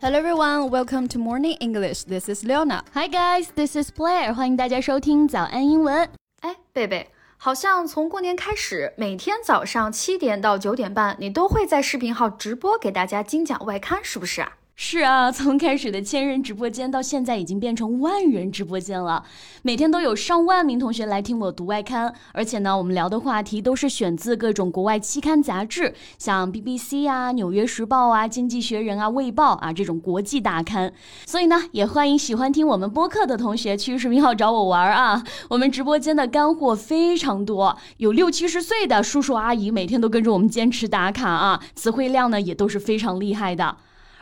Hello everyone, welcome to Morning English. This is Leona. Hi guys, this is Blair. 欢迎大家收听早安英文。哎，贝贝，好像从过年开始，每天早上七点到九点半，你都会在视频号直播给大家精讲外刊，是不是啊？是啊，从开始的千人直播间到现在已经变成万人直播间了，每天都有上万名同学来听我读外刊，而且呢，我们聊的话题都是选自各种国外期刊杂志，像 BBC 啊、纽约时报啊、经济学人啊、卫报啊这种国际大刊。所以呢，也欢迎喜欢听我们播客的同学去视频号找我玩啊。我们直播间的干货非常多，有六七十岁的叔叔阿姨每天都跟着我们坚持打卡啊，词汇量呢也都是非常厉害的。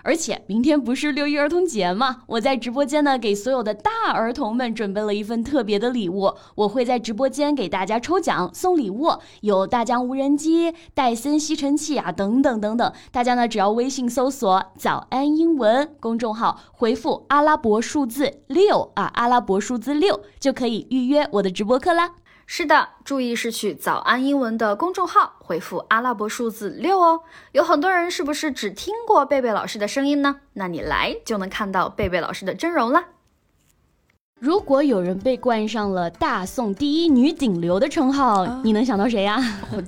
而且明天不是六一儿童节吗？我在直播间呢，给所有的大儿童们准备了一份特别的礼物。我会在直播间给大家抽奖送礼物，有大疆无人机、戴森吸尘器啊，等等等等。大家呢，只要微信搜索“早安英文”公众号，回复阿拉伯数字六啊，阿拉伯数字六就可以预约我的直播课啦。是的，注意是去早安英文的公众号回复阿拉伯数字六哦。有很多人是不是只听过贝贝老师的声音呢？那你来就能看到贝贝老师的真容了。如果有人被冠上了大宋第一女顶流的称号，你能想到谁呀？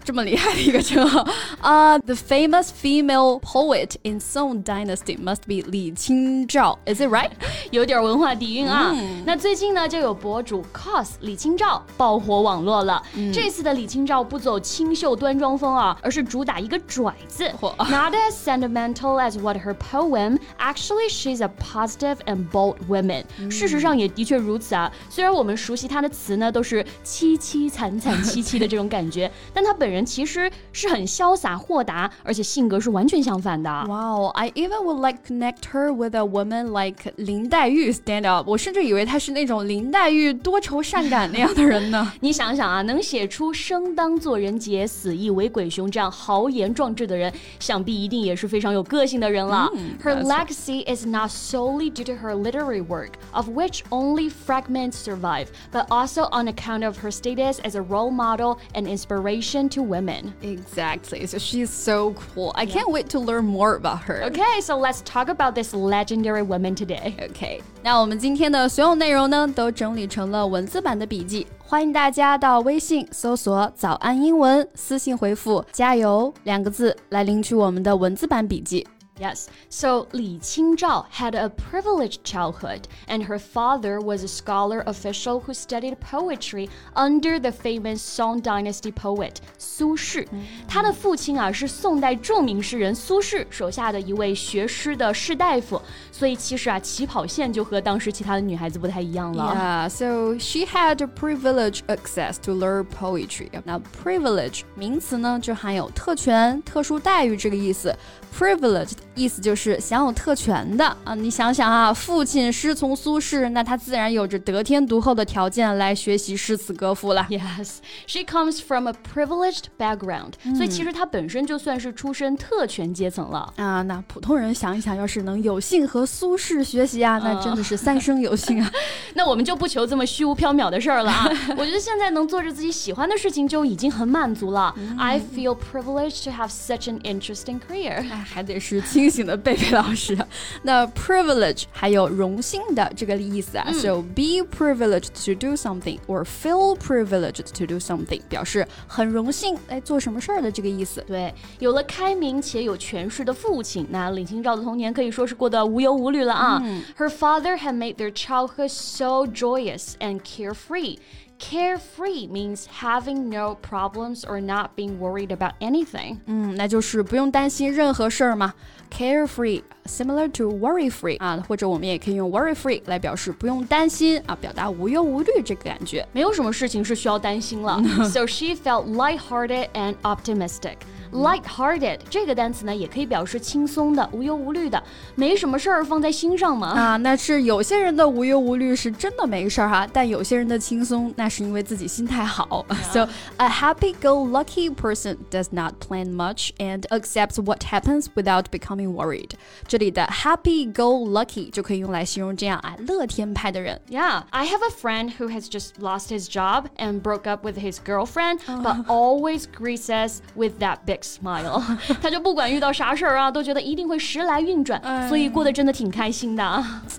这么厉害的一个称号啊！The famous female poet in Song Dynasty must be 李清照，Is it right？有点文化底蕴啊。那最近呢，就有博主 cos 李清照爆火网络了。这次的李清照不走清秀端庄风啊，而是主打一个拽字。Not as sentimental as what her poem. Actually, she's a positive and bold woman. 事实上也的确。 如此啊，虽然我们熟悉他的词呢，都是凄凄惨惨戚戚的这种感觉，但他本人其实是很潇洒豁达，而且性格是完全相反的。Wow, I even would like connect her with a woman like 林黛玉 stand up。我甚至以为她是那种林黛玉多愁善感那样的人呢。你想想啊，能写出生当作人杰，死亦为鬼雄这样豪言壮志的人，想必一定也是非常有个性的人了。Her legacy is not solely due to her literary work, of which only fragments survive, but also on account of her status as a role model and inspiration to women. Exactly. So she's so cool. I can't wait to learn more about her. Okay, so let's talk about this legendary woman today. Okay. 那我们今天的所有内容呢，都整理成了文字版的笔记，欢迎大家到微信搜索“早安英文”，私信回复“加油”两个字来领取我们的文字版笔记。 Yes. So Li Qingzhao had a privileged childhood, and her father was a scholar official who studied poetry under the famous Song Dynasty poet 苏轼。他的父亲啊是宋代着名诗人苏轼手下的一位学诗的士大夫，所以其实啊起跑线就和当时其他的女孩子不太一样了。Yeah, so she had privileged access to learn poetry. 那 privilege 名词呢就含有特权、特殊待遇这个意思。privileged 意思就是享有特权的啊！你想想啊，父亲师从苏轼，那他自然有着得天独厚的条件来学习诗词歌赋了。Yes, she comes from a privileged background，、嗯、所以其实她本身就算是出身特权阶层了啊。那普通人想一想，要是能有幸和苏轼学习啊，那真的是三生有幸啊。那我们就不求这么虚无缥缈的事儿了啊！我觉得现在能做着自己喜欢的事情就已经很满足了。I feel privileged to have such an interesting career。还得是清醒的贝贝老师。那 privilege 还有荣幸的这个意思啊、嗯、，so be privileged to do something or feel privileged to do something，表示很荣幸来做什么事儿的这个意思。对，有了开明且有权势的父亲，那李清照的童年可以说是过得无忧无虑了啊。嗯、Her father had made their childhood so joyous and carefree. Carefree means having no problems or not being worried about anything. 嗯，那就是不用担心任何事儿嘛。Carefree similar to worry free 啊，或者我们也可以用 worry free 来表示不用担心啊，表达无忧无虑这个感觉。没有什么事情是需要担心了。so she felt lighthearted and optimistic. Light-hearted 这个单词呢，也可以表示轻松的、无忧无虑的，没什么事儿放在心上嘛。啊，那是有些人的无忧无虑是真的没事儿哈，但有些人的轻松那是因为自己心态好。So a happy-go-lucky person does not plan much and accepts what happens without becoming worried。这里的 happy-go-lucky 就可以用来形容这样啊乐天派的人。Yeah, I have a friend who has just lost his job and broke up with his girlfriend, but always greets us with that big perfect smile，他就不管遇到啥事儿啊，都觉得一定会时来运转，所以过得真的挺开心的。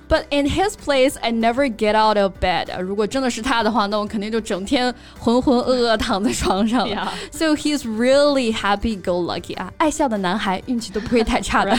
But in his place, I never get out of bed. 如果真的是他的话，那我肯定就整天浑浑噩噩躺在床上了。So he's really happy-go-lucky 啊，爱笑的男孩，运气都不会太差的。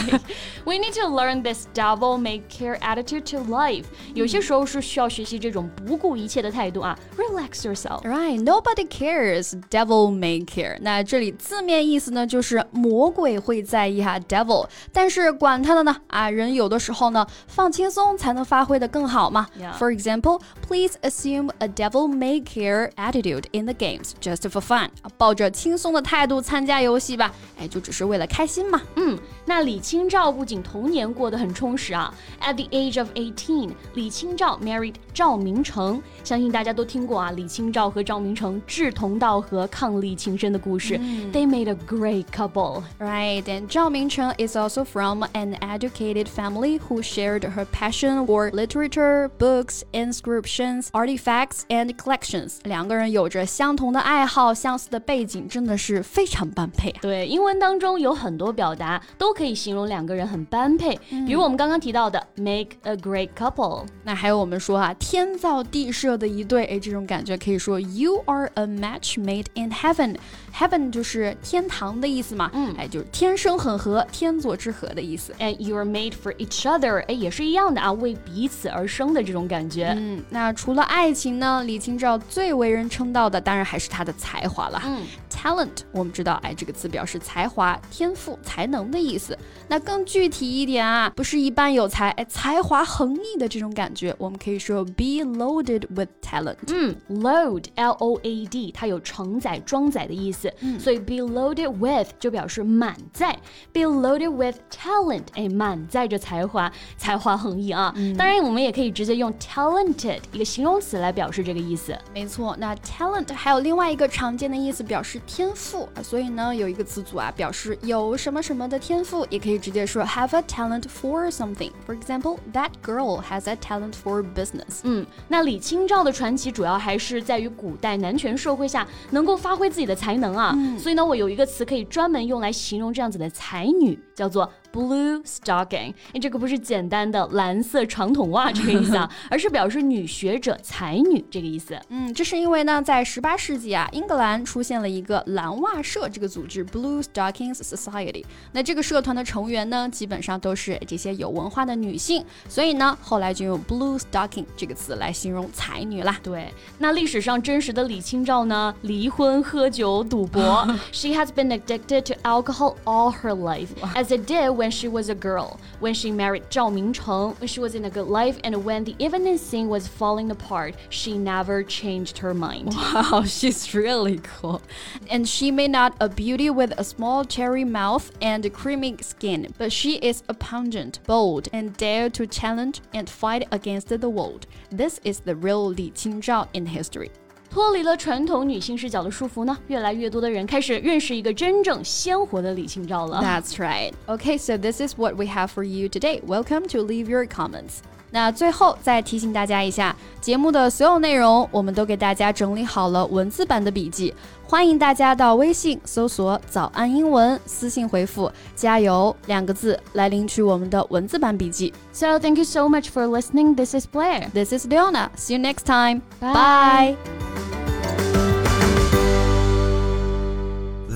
We need to learn this devil-may-care attitude to life. 有些时候是需要学习这种不顾一切的态度啊。Relax yourself. Right, nobody cares. Devil may care. 那这里字面意思 呢，就是魔鬼会在意哈，devil。但是管他的呢啊，人有的时候呢，放轻松才能发挥的更好嘛。For example, please assume a devil may care attitude in the games just for fun. 抱着轻松的态度参加游戏吧，哎，就只是为了开心嘛。嗯，那李清照不仅童年过得很充实啊，At the age of eighteen，李清照 married 赵明诚。相信大家都听过啊，李清照和赵明诚志同道合、伉俪情深的故事。They made a great couple, right? And Zhao Mingcheng is also from an educated family who shared her passion for literature, books, inscriptions, artifacts, and collections. 两个人有着相同的爱好，相似的背景，真的是非常般配。对，英文当中有很多表达都可以形容两个人很般配，比如我们刚刚提到的 make a great couple。那还有我们说啊，天造地设的一对，哎，这种感觉可以说 you are a match made in heaven。Heaven 就是天堂 的意思嘛，嗯，哎，就是天生很合，天作之合的意思。And you are made for each other，哎，也是一样的啊，为彼此而生的这种感觉。嗯，那除了爱情呢，李清照最为人称道的，当然还是她的才华了。嗯，talent 我们知道，哎，这个词表示才华、天赋、才能的意思。那更具体一点啊，不是一般有才，哎，才华横溢的这种感觉，我们可以说 be loaded with talent。嗯，load，l o a d，它有承载、装载的意思。嗯所以 be loaded with 就表示满载，be loaded with talent，哎，满载着才华，才华横溢啊。当然，我们也可以直接用 talented 一个形容词来表示这个意思。没错，那 talent 还有另外一个常见的意思，表示天赋。所以呢，有一个词组啊，表示有什么什么的天赋，也可以直接说 have a talent for something。For example, that girl has a talent for business。嗯，那李清照的传奇主要还是在于古代男权社会下能够发挥自己的才能。啊，所以呢，我有一个词可以专门用来形容这样子的才女，叫做。Blue stocking，哎，这个不是简单的蓝色长筒袜这个意思啊，而是表示女学者、才女这个意思。嗯，这是因为呢，在十八世纪啊，英格兰出现了一个蓝袜社这个组织，Blue Stockings Society。那这个社团的成员呢，基本上都是这些有文化的女性，所以呢，后来就用 Blue stocking 这个词来形容才女啦。对，那历史上真实的李清照呢，离婚、喝酒、赌博，She has been addicted to alcohol all her life, as it did. when she was a girl, when she married Zhao Mingcheng, when she was in a good life, and when the evening scene was falling apart, she never changed her mind. Wow, she's really cool. And she may not a beauty with a small cherry mouth and creamy skin, but she is a pungent, bold, and dare to challenge and fight against the world. This is the real Li Qingzhao in history. 脱离了传统女性视角的束缚呢，越来越多的人开始认识一个真正鲜活的李清照了。That's right. Okay, so this is what we have for you today. Welcome to leave your comments. 那最后再提醒大家一下，节目的所有内容我们都给大家整理好了文字版的笔记，欢迎大家到微信搜索“早安英文”，私信回复“加油”两个字来领取我们的文字版笔记。So thank you so much for listening. This is Blair. This is Leona. See you next time. Bye.